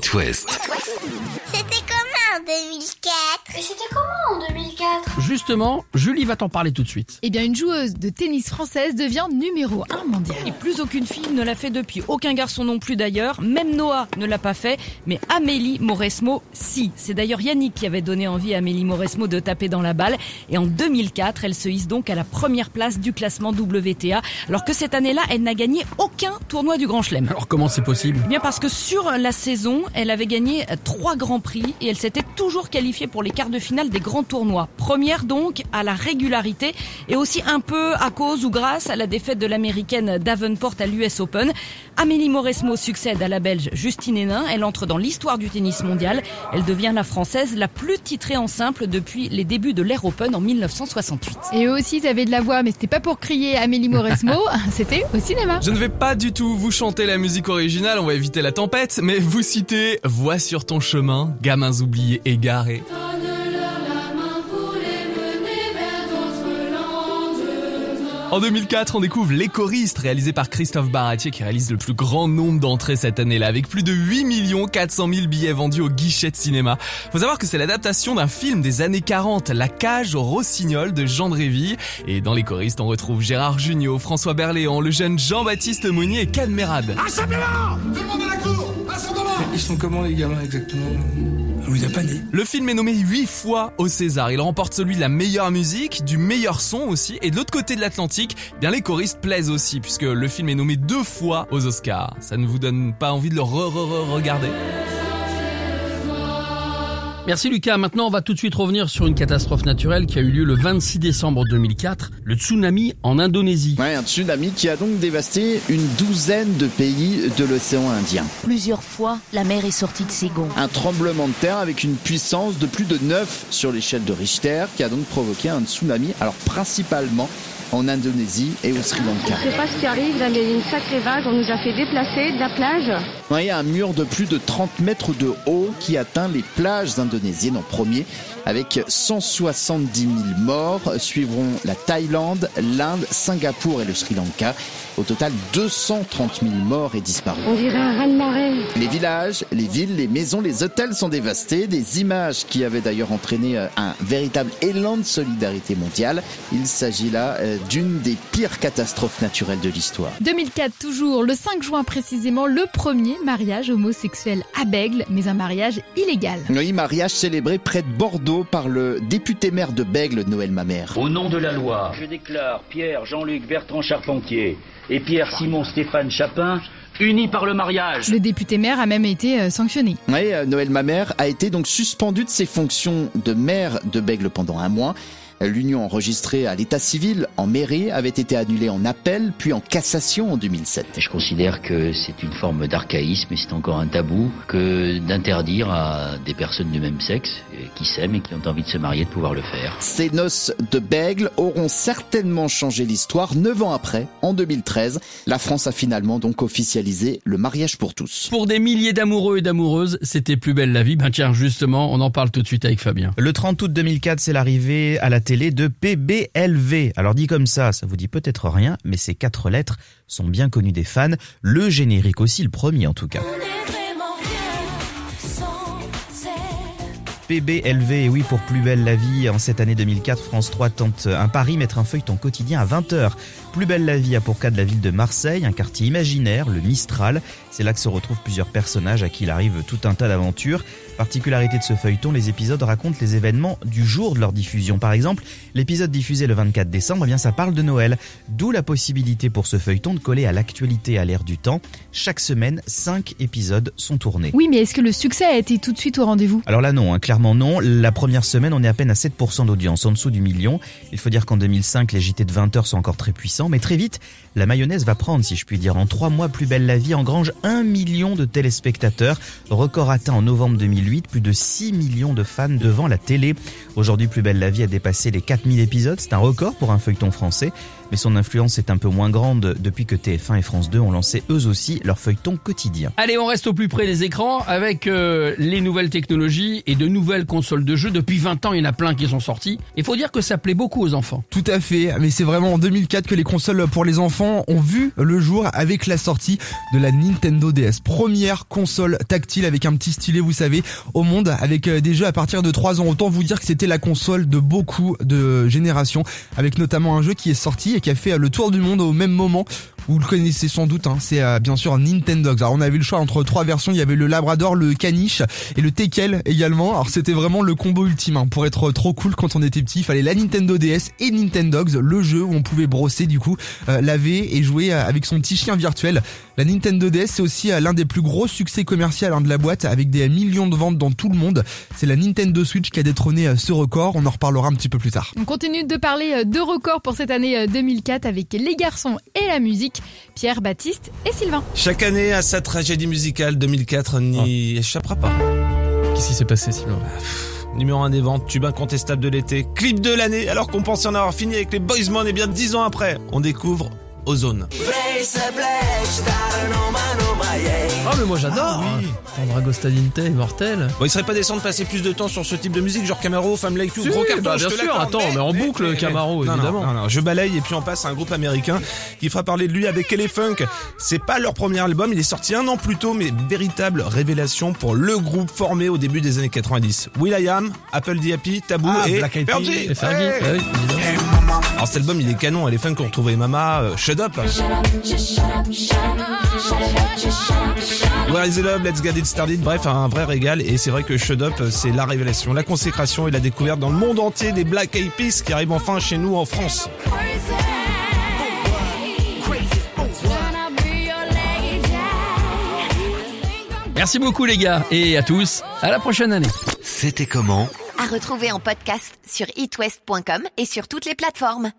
C'était comment en 2004 Mais c'était comment en 2004 Justement, Julie va t'en parler tout de suite. Eh bien, une joueuse de tennis française devient numéro 1 mondial. Et plus aucune fille ne l'a fait depuis, aucun garçon non plus d'ailleurs, même Noah ne l'a pas fait, mais Amélie Mauresmo, si. C'est d'ailleurs Yannick qui avait donné envie à Amélie Mauresmo de taper dans la balle, et en 2004, elle se hisse donc à la première place du classement WTA, alors que cette année-là, elle n'a gagné aucun tournoi du Grand Chelem. Alors comment c'est possible? Eh Bien parce que sur la saison, elle avait gagné trois grands prix et elle s'était toujours qualifiée pour les quarts de finale des grands tournois. Première donc à la régularité et aussi un peu à cause ou grâce à la défaite de l'américaine Davenport à l'US Open. Amélie Mauresmo succède à la belge Justine Hénin. Elle entre dans l'histoire du tennis mondial. Elle devient la française la plus titrée en simple depuis les débuts de l'Air Open en 1968. Et eux aussi, ils avaient de la voix, mais c'était pas pour crier Amélie Mauresmo, c'était au cinéma. Je ne vais pas du tout vous chanter la musique originale, on va éviter la tempête, mais vous citez Vois sur ton chemin, gamins oubliés En 2004, on découvre Les choristes, réalisé par Christophe Baratier, qui réalise le plus grand nombre d'entrées cette année-là, avec plus de 8 400 000 billets vendus au guichet de cinéma. Faut savoir que c'est l'adaptation d'un film des années 40, La cage au rossignol de Jean Dréville. Et dans Les choristes, on retrouve Gérard Jugnot, François Berléand, le jeune Jean-Baptiste Monnier et Can Merad. Ils sont comment les gamins exactement? On a pas nés. Le film est nommé 8 fois au César. Il remporte celui de la meilleure musique, du meilleur son aussi. Et de l'autre côté de l'Atlantique, eh bien les choristes plaisent aussi, puisque le film est nommé deux fois aux Oscars. Ça ne vous donne pas envie de le re-re-re-regarder Merci Lucas. Maintenant, on va tout de suite revenir sur une catastrophe naturelle qui a eu lieu le 26 décembre 2004, le tsunami en Indonésie. Ouais, un tsunami qui a donc dévasté une douzaine de pays de l'océan Indien. Plusieurs fois, la mer est sortie de ses gonds. Un tremblement de terre avec une puissance de plus de 9 sur l'échelle de Richter qui a donc provoqué un tsunami, alors principalement en Indonésie et au Sri Lanka. Je sais pas ce qui arrive, là, mais il y a une sacrée vague, on nous a fait déplacer de la plage. Il y a un mur de plus de 30 mètres de haut qui atteint les plages indonésiennes en premier, avec 170 000 morts. Suivront la Thaïlande, l'Inde, Singapour et le Sri Lanka. Au total, 230 000 morts et disparus. On dirait un raz-de-marée. Les villages, les villes, les maisons, les hôtels sont dévastés. Des images qui avaient d'ailleurs entraîné euh, un véritable élan de solidarité mondiale. Il s'agit là euh, d'une des pires catastrophes naturelles de l'histoire. 2004 toujours, le 5 juin précisément, le premier mariage homosexuel à Bègle, mais un mariage illégal. Oui, mariage célébré près de Bordeaux par le député maire de Bègle, Noël Mamère. Au nom de la loi, je déclare Pierre Jean-Luc Bertrand Charpentier et Pierre Simon Stéphane Chapin unis par le mariage. Le député maire a même été euh, sanctionné. Oui, euh, Noël Mamère a été donc suspendu de ses fonctions de maire de Bègle pendant un mois. L'union enregistrée à l'état civil en mairie avait été annulée en appel puis en cassation en 2007. Je considère que c'est une forme d'archaïsme et c'est encore un tabou que d'interdire à des personnes du même sexe qui s'aiment et qui ont envie de se marier de pouvoir le faire. Ces noces de Bègle auront certainement changé l'histoire. Neuf ans après, en 2013, la France a finalement donc officialisé le mariage pour tous. Pour des milliers d'amoureux et d'amoureuses, c'était plus belle la vie. Ben tiens, justement, on en parle tout de suite avec Fabien. Le 30 août 2004, c'est l'arrivée à la télé de PBLV. Alors dit comme ça, ça vous dit peut-être rien, mais ces quatre lettres sont bien connues des fans. Le générique aussi, le premier en tout cas. PBLV, et oui, pour Plus belle la vie, en cette année 2004, France 3 tente un pari, mettre un feuilleton quotidien à 20h. Plus belle la vie a pour cas de la ville de Marseille, un quartier imaginaire, le Mistral. C'est là que se retrouvent plusieurs personnages à qui il arrive tout un tas d'aventures. Particularité de ce feuilleton, les épisodes racontent les événements du jour de leur diffusion. Par exemple, l'épisode diffusé le 24 décembre, eh bien ça parle de Noël. D'où la possibilité pour ce feuilleton de coller à l'actualité à l'ère du temps. Chaque semaine, 5 épisodes sont tournés. Oui, mais est-ce que le succès a été tout de suite au rendez-vous? Alors là non, hein, clairement non. La première semaine, on est à peine à 7% d'audience, en dessous du million. Il faut dire qu'en 2005, les JT de 20h sont encore très puissants, mais très vite, la mayonnaise va prendre, si je puis dire. En 3 mois, Plus belle la vie engrange 1 million de téléspectateurs, record atteint en novembre 2008, plus de 6 millions de fans devant la télé. Aujourd'hui, Plus belle la vie a dépassé les 4000 épisodes, c'est un record pour un feuilleton français. Mais son influence est un peu moins grande depuis que TF1 et France 2 ont lancé eux aussi leur feuilleton quotidien. Allez, on reste au plus près des écrans avec euh, les nouvelles technologies et de nouvelles consoles de jeux. Depuis 20 ans, il y en a plein qui sont sortis. Il faut dire que ça plaît beaucoup aux enfants. Tout à fait, mais c'est vraiment en 2004 que les consoles pour les enfants ont vu le jour avec la sortie de la Nintendo DS. Première console tactile avec un petit stylet, vous savez, au monde, avec euh, des jeux à partir de 3 ans. Autant vous dire que c'était la console de beaucoup de générations, avec notamment un jeu qui est sorti qui a fait le tour du monde au même moment. Vous le connaissez sans doute, hein, c'est euh, bien sûr Nintendo. Alors on avait le choix entre trois versions, il y avait le Labrador, le Caniche et le Tekel également. Alors c'était vraiment le combo ultime hein. pour être trop cool quand on était petit. Il fallait la Nintendo DS et Nintendo le jeu où on pouvait brosser du coup, laver et jouer avec son petit chien virtuel. La Nintendo DS c'est aussi l'un des plus gros succès commerciaux hein, de la boîte avec des millions de ventes dans tout le monde. C'est la Nintendo Switch qui a détrôné ce record. On en reparlera un petit peu plus tard. On continue de parler de records pour cette année 2004 avec les garçons et la musique. Pierre, Baptiste et Sylvain. Chaque année à sa tragédie musicale, 2004 n'y échappera pas. Qu'est-ce qui s'est passé Sylvain Numéro 1 des ventes, tube incontestable de l'été, clip de l'année, alors qu'on pensait en avoir fini avec les Boys et bien 10 ans après, on découvre Ozone. Ah mais moi j'adore ah, Drago Stadinte, mortel. Bon, il serait pas décent de passer plus de temps sur ce type de musique, genre Camaro, Femme Like You, si, gros carton. Bah, bien sûr, attends, mais, en boucle Camaro, évidemment. Non, non, je balaye et puis on passe à un groupe américain qui fera parler de lui avec Funk. C'est pas leur premier album, il est sorti un an plus tôt, mais véritable révélation pour le groupe formé au début des années 90. Will.i.am, Apple D. Happy, Taboo ah, et Black Fergie. Et Fergie. Hey. Bah oui, Alors cet album il est canon, Funk qu'on retrouvait Mama, euh, Shut Up. Where is the love? Let's get it started. Bref, un vrai régal. Et c'est vrai que Shut Up, c'est la révélation, la consécration et la découverte dans le monde entier des Black Eyed Peas qui arrivent enfin chez nous en France. Merci beaucoup les gars et à tous. À la prochaine année. C'était comment? À retrouver en podcast sur itwest.com et sur toutes les plateformes.